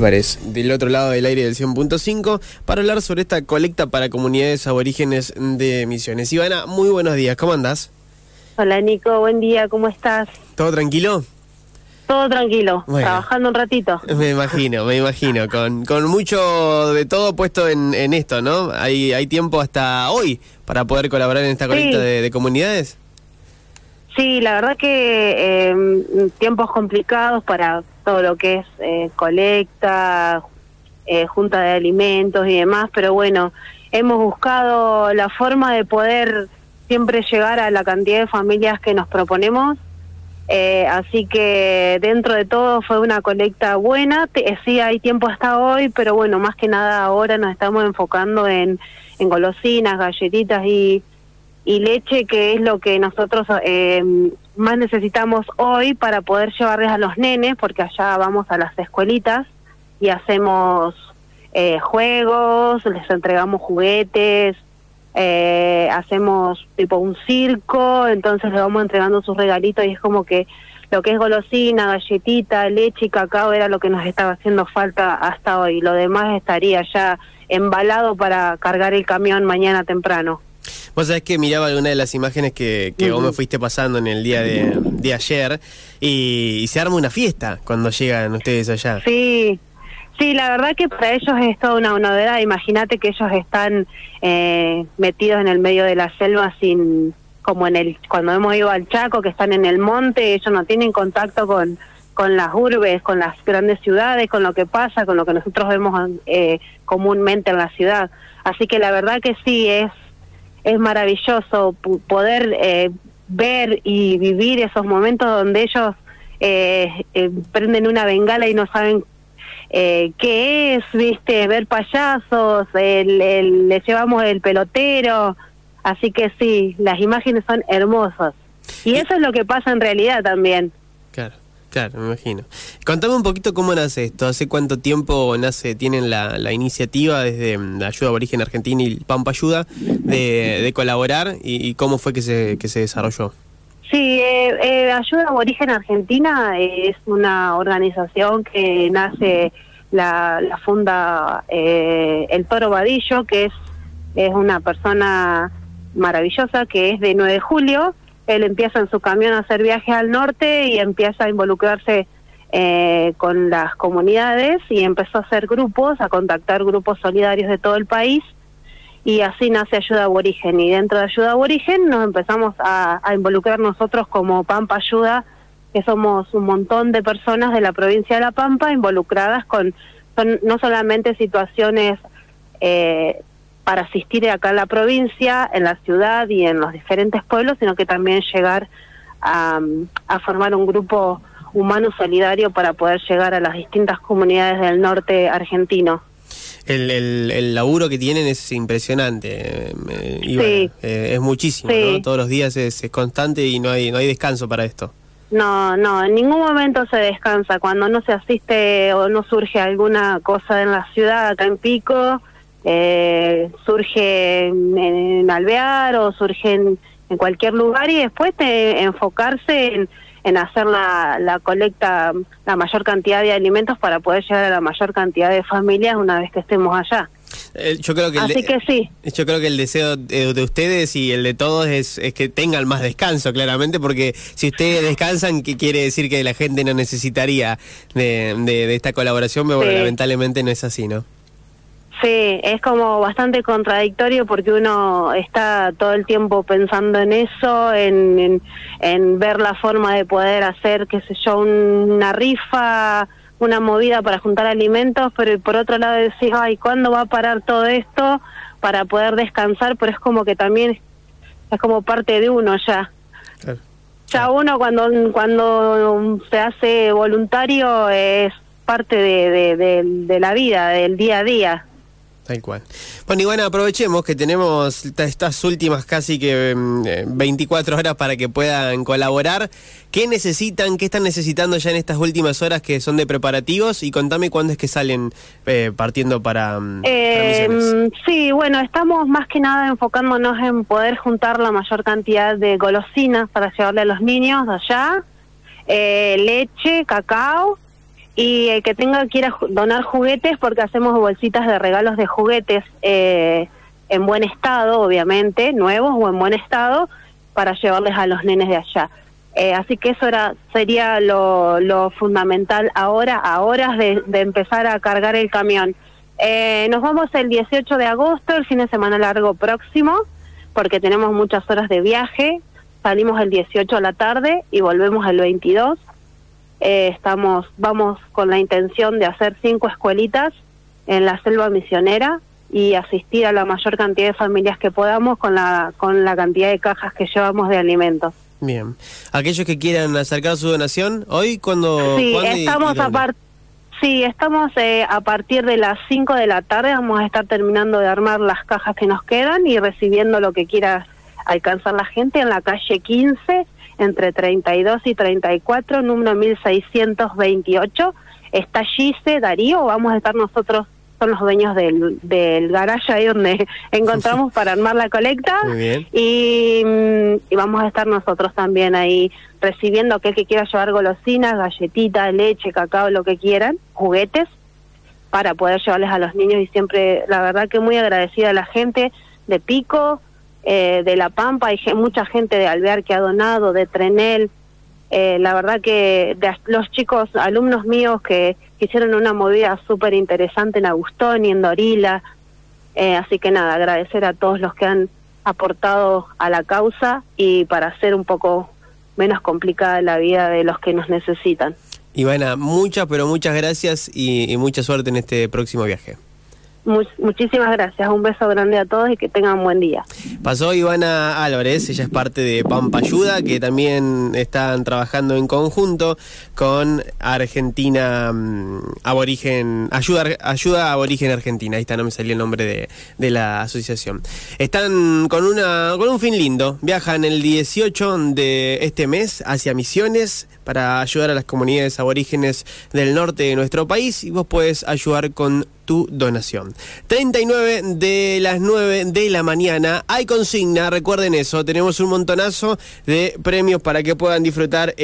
Álvarez, del otro lado del aire del 100.5, para hablar sobre esta colecta para comunidades aborígenes de Misiones. Ivana, muy buenos días, ¿cómo andás? Hola Nico, buen día, ¿cómo estás? ¿Todo tranquilo? Todo tranquilo, Bueno. trabajando un ratito. Me imagino, me imagino, con, con mucho de todo puesto en, en esto, ¿no? Hay, hay tiempo hasta hoy para poder colaborar en esta colecta Sí. de, de comunidades. Sí, la verdad que eh, tiempos complicados para todo lo que es eh, colecta, eh, junta de alimentos y demás, pero bueno, hemos buscado la forma de poder siempre llegar a la cantidad de familias que nos proponemos. Eh, así que dentro de todo fue una colecta buena. Sí hay tiempo hasta hoy, pero bueno, más que nada ahora nos estamos enfocando en, en golosinas, galletitas y, y leche, que es lo que nosotros eh, más necesitamos hoy para poder llevarles a los nenes, porque allá vamos a las escuelitas y hacemos eh, juegos, les entregamos juguetes, eh, hacemos tipo un circo, entonces le vamos entregando sus regalitos y es como que lo que es golosina, galletita, leche y cacao era lo que nos estaba haciendo falta hasta hoy. Lo demás estaría ya embalado para cargar el camión mañana temprano. Vos sabés que miraba alguna de las imágenes que, que vos me fuiste pasando en el día de, de ayer y, y se arma una fiesta cuando llegan ustedes allá. Sí, sí, la verdad que para ellos es toda una novedad. Imagínate que ellos están eh, metidos en el medio de la selva sin, como en el, cuando hemos ido al Chaco, que están en el monte, ellos no tienen contacto con con las urbes, con las grandes ciudades, con lo que pasa, con lo que nosotros vemos eh, comúnmente en la ciudad. Así que la verdad que sí es es maravilloso poder eh, ver y vivir esos momentos donde ellos eh, eh, prenden una bengala y no saben eh, qué es, viste, ver payasos, el, el- le llevamos el pelotero, así que sí, las imágenes son hermosas. Y eso es lo que pasa en realidad también. Claro, claro, me imagino. Contame un poquito cómo nace esto, hace cuánto tiempo nace, tienen la, la iniciativa desde mm, Ayuda Aborigen Argentina y Pampa Ayuda de, de colaborar y, cómo fue que se, que se desarrolló. Sí, eh, eh, Ayuda Aborigen Argentina es una organización que nace, la, la funda eh, el Toro Vadillo, que es, es una persona maravillosa, que es de 9 de julio. Él empieza en su camión a hacer viajes al norte y empieza a involucrarse eh, con las comunidades y empezó a hacer grupos, a contactar grupos solidarios de todo el país y así nace Ayuda Aborigen. Y dentro de Ayuda Aborigen nos empezamos a, involucrar nosotros como Pampa Ayuda, que somos un montón de personas de la provincia de La Pampa involucradas con son no solamente situaciones eh, para asistir acá en la provincia, en la ciudad y en los diferentes pueblos, sino que también llegar a, a formar un grupo humano solidario para poder llegar a las distintas comunidades del norte argentino. El, el, el laburo que tienen es impresionante, eh, eh. Eh, es muchísimo, Sí. ¿no? Todos los días es, es constante y no hay, no hay descanso para esto. No, no, en ningún momento se descansa. Cuando no se asiste o no surge alguna cosa en la ciudad, acá en Pico, eh, surge en, en Alvear o surge en, en cualquier lugar y después de enfocarse en, en hacer la, la colecta, la mayor cantidad de alimentos para poder llegar a la mayor cantidad de familias una vez que estemos allá. Eh, yo creo que el Así de- que sí. Yo creo que el deseo de, de ustedes y el de todos es, es que tengan más descanso, claramente, porque si ustedes descansan, ¿qué quiere decir que la gente no necesitaría de, de- esta colaboración? Pero bueno, lamentablemente no es así, ¿no? Sí, es como bastante contradictorio porque uno está todo el tiempo pensando en eso, en, en, en ver la forma de poder hacer, qué sé yo, un- una rifa, una movida para juntar alimentos, pero por otro lado decís, ay, ¿cuándo va a parar todo esto para poder descansar? Pero es como que también es como parte de uno ya. Claro. Ya uno cuando cuando se hace voluntario es parte de, de, de- de la vida, del día a día. Tal cual. Bueno, y bueno, aprovechemos que tenemos esta- estas últimas casi que mm, eh, 24 horas para que puedan colaborar. ¿Qué necesitan? ¿Qué están necesitando ya en estas últimas horas que son de preparativos? Y contame cuándo es que salen eh, partiendo para, mm, para Eh, Misiones. sí, bueno, estamos más que nada enfocándonos en poder juntar la mayor cantidad de golosinas para llevarle a los niños allá, eh, leche, cacao y el que tenga quiera donar juguetes porque hacemos bolsitas de regalos de juguetes eh, en buen estado, obviamente, nuevos o en buen estado, para llevarles a los nenes de allá. Eh, así que eso era sería lo, fundamental ahora, a horas de, de empezar a cargar el camión. Eh, nos vamos el 18 de agosto, el fin de semana largo próximo, porque tenemos muchas horas de viaje. Salimos el 18 a la tarde y volvemos el 22. Eh, estamos, vamos con la intención de hacer cinco escuelitas en la selva misionera y asistir a la mayor cantidad de familias que podamos con la, con la cantidad de cajas que llevamos de alimentos. Bien. Aquellos que quieran acercar su donación, hoy cuando... Sí, estamos a Sí, estamos eh, a partir de las 5 de la tarde, vamos a estar terminando de armar las cajas que nos quedan y recibiendo lo que quiera alcanzar la gente en la calle 15, entre 32 y 34, número 1628. Está Gise, Darío, vamos a estar nosotros son los dueños del, del garage ahí donde encontramos para armar la colecta. Y, y, vamos a estar nosotros también ahí recibiendo aquel que quiera llevar golosinas, galletitas, leche, cacao, lo que quieran, juguetes, para poder llevarles a los niños. Y siempre, la verdad que muy agradecida a la gente de Pico, eh, de La Pampa, hay mucha gente de Alvear que ha donado, de Trenel. Eh, la verdad que de los chicos, alumnos míos que hicieron una movida súper interesante en Agustón y en Dorila. Eh, así que nada, agradecer a todos los que han aportado a la causa y para hacer un poco menos complicada la vida de los que nos necesitan. Ivana, muchas, pero muchas gracias y mucha suerte en este próximo viaje muchísimas gracias, un beso grande a todos y que tengan un buen día. Pasó Ivana Álvarez, ella es parte de Pampa Ayuda, que también están trabajando en conjunto con Argentina mm, Aborigen, Ayuda, Ayuda Aborigen Argentina, ahí está, no me salió el nombre de, de, la asociación. Están con, una, con un fin lindo, viajan el 18 de este mes hacia Misiones para ayudar a las comunidades aborígenes del norte de nuestro país y vos puedes ayudar con tu donación. 39 de las 9 de la mañana. Hay consigna, recuerden eso. Tenemos un montonazo de premios para que puedan disfrutar.